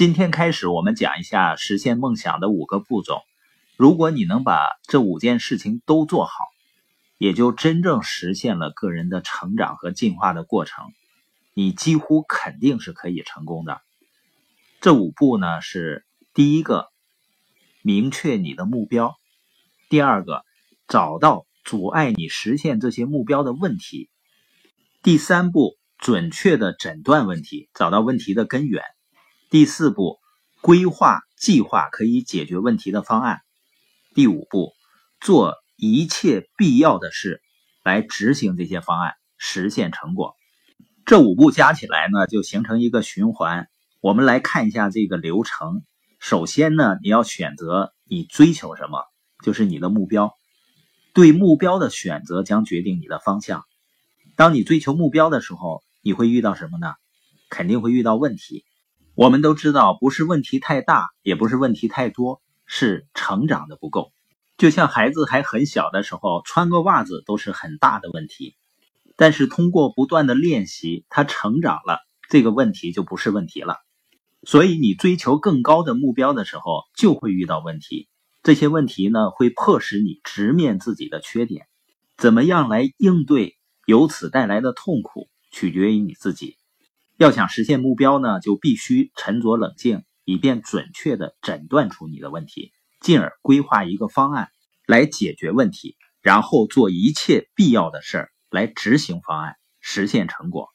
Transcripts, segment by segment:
今天开始，我们讲一下实现梦想的五个步骤。如果你能把这五件事情都做好，也就真正实现了个人的成长和进化的过程。你几乎肯定是可以成功的。这五步呢是：第一个，明确你的目标；第二个，找到阻碍你实现这些目标的问题；第三步，准确的诊断问题，找到问题的根源；第四步，规划计划可以解决问题的方案；第五步，做一切必要的事来执行这些方案，实现成果。这五步加起来呢，就形成一个循环。我们来看一下这个流程。首先呢，你要选择你追求什么，就是你的目标。对目标的选择将决定你的方向。当你追求目标的时候，你会遇到什么呢？肯定会遇到问题。我们都知道，不是问题太大，也不是问题太多，是成长的不够。就像孩子还很小的时候，穿个袜子都是很大的问题。但是通过不断的练习，他成长了，这个问题就不是问题了。所以你追求更高的目标的时候，就会遇到问题。这些问题呢，会迫使你直面自己的缺点。怎么样来应对由此带来的痛苦，取决于你自己。要想实现目标呢，就必须沉着冷静，以便准确的诊断出你的问题，进而规划一个方案来解决问题，然后做一切必要的事儿。来执行方案，实现成果。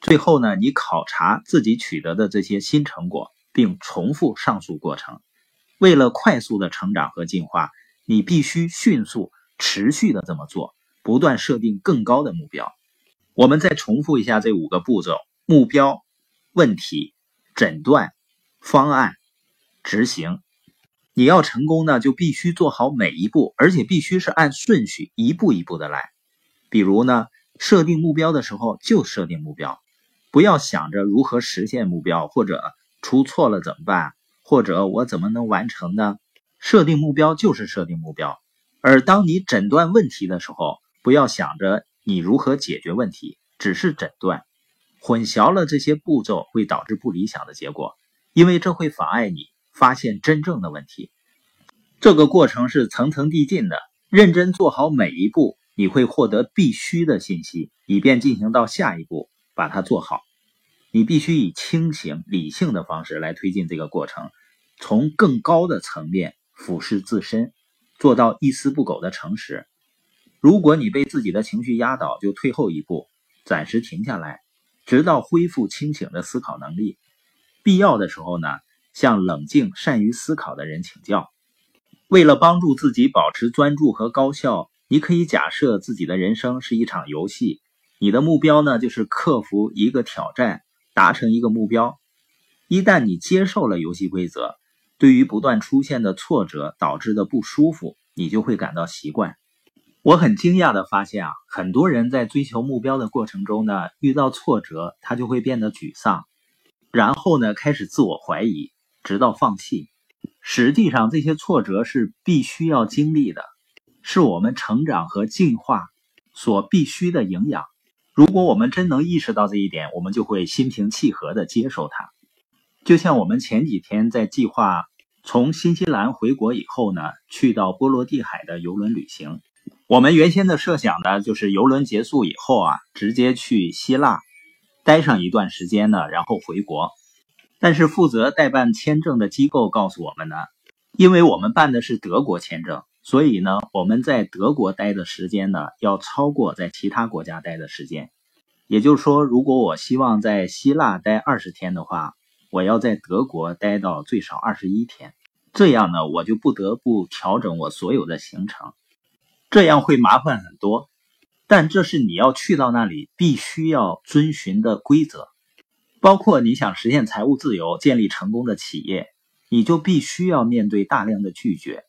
最后呢，你考察自己取得的这些新成果，并重复上述过程。为了快速的成长和进化，你必须迅速、持续的这么做，不断设定更高的目标。我们再重复一下这五个步骤：目标、问题、诊断、方案、执行。你要成功呢，就必须做好每一步，而且必须是按顺序一步一步的来。比如呢，设定目标的时候就设定目标，不要想着如何实现目标，或者出错了怎么办，或者我怎么能完成呢？设定目标就是设定目标。而当你诊断问题的时候，不要想着你如何解决问题，只是诊断，混淆了这些步骤会导致不理想的结果，因为这会妨碍你发现真正的问题。这个过程是层层递进的，认真做好每一步。你会获得必须的信息，以便进行到下一步，把它做好。你必须以清醒、理性的方式来推进这个过程，从更高的层面俯视自身，做到一丝不苟的诚实。如果你被自己的情绪压倒，就退后一步，暂时停下来，直到恢复清醒的思考能力。必要的时候呢，向冷静、善于思考的人请教。为了帮助自己保持专注和高效。你可以假设自己的人生是一场游戏，你的目标呢就是克服一个挑战，达成一个目标。一旦你接受了游戏规则，对于不断出现的挫折导致的不舒服，你就会感到习惯。我很惊讶的发现啊，很多人在追求目标的过程中呢，遇到挫折，他就会变得沮丧，然后呢开始自我怀疑，直到放弃。实际上，这些挫折是必须要经历的。是我们成长和进化所必须的营养。如果我们真能意识到这一点，我们就会心平气和地接受它。就像我们前几天在计划从新西兰回国以后呢，去到波罗的海的游轮旅行。我们原先的设想呢，就是游轮结束以后啊，直接去希腊待上一段时间呢，然后回国。但是负责代办签证的机构告诉我们呢，因为我们办的是德国签证。所以呢，我们在德国待的时间呢，要超过在其他国家待的时间。也就是说，如果我希望在希腊待二十天的话，我要在德国待到最少二十一天。这样呢，我就不得不调整我所有的行程，这样会麻烦很多。但这是你要去到那里必须要遵循的规则，包括你想实现财务自由、建立成功的企业，你就必须要面对大量的拒绝。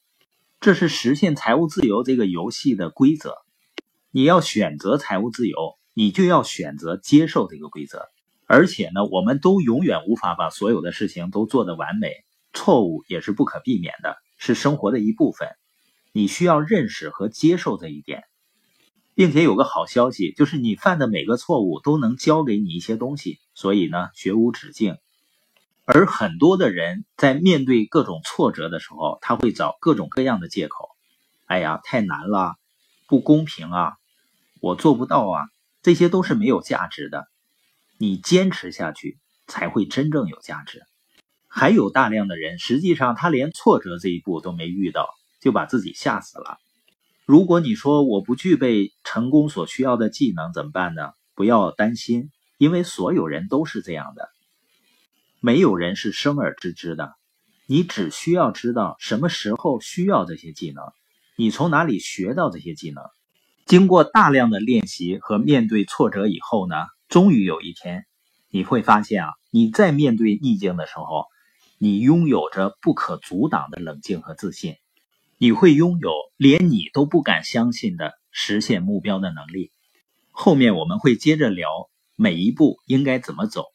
这是实现财务自由这个游戏的规则。你要选择财务自由，你就要选择接受这个规则。而且呢，我们都永远无法把所有的事情都做得完美，错误也是不可避免的，是生活的一部分。你需要认识和接受这一点，并且有个好消息，就是你犯的每个错误都能教给你一些东西。所以呢，学无止境。而很多的人在面对各种挫折的时候，他会找各种各样的借口。哎呀，太难了，不公平啊，我做不到啊，这些都是没有价值的。你坚持下去，才会真正有价值。还有大量的人，实际上他连挫折这一步都没遇到，就把自己吓死了。如果你说我不具备成功所需要的技能怎么办呢？不要担心，因为所有人都是这样的，没有人是生而知之的。你只需要知道什么时候需要这些技能，你从哪里学到这些技能。经过大量的练习和面对挫折以后呢，终于有一天你会发现啊，你在面对逆境的时候，你拥有着不可阻挡的冷静和自信。你会拥有连你都不敢相信的实现目标的能力。后面我们会接着聊每一步应该怎么走。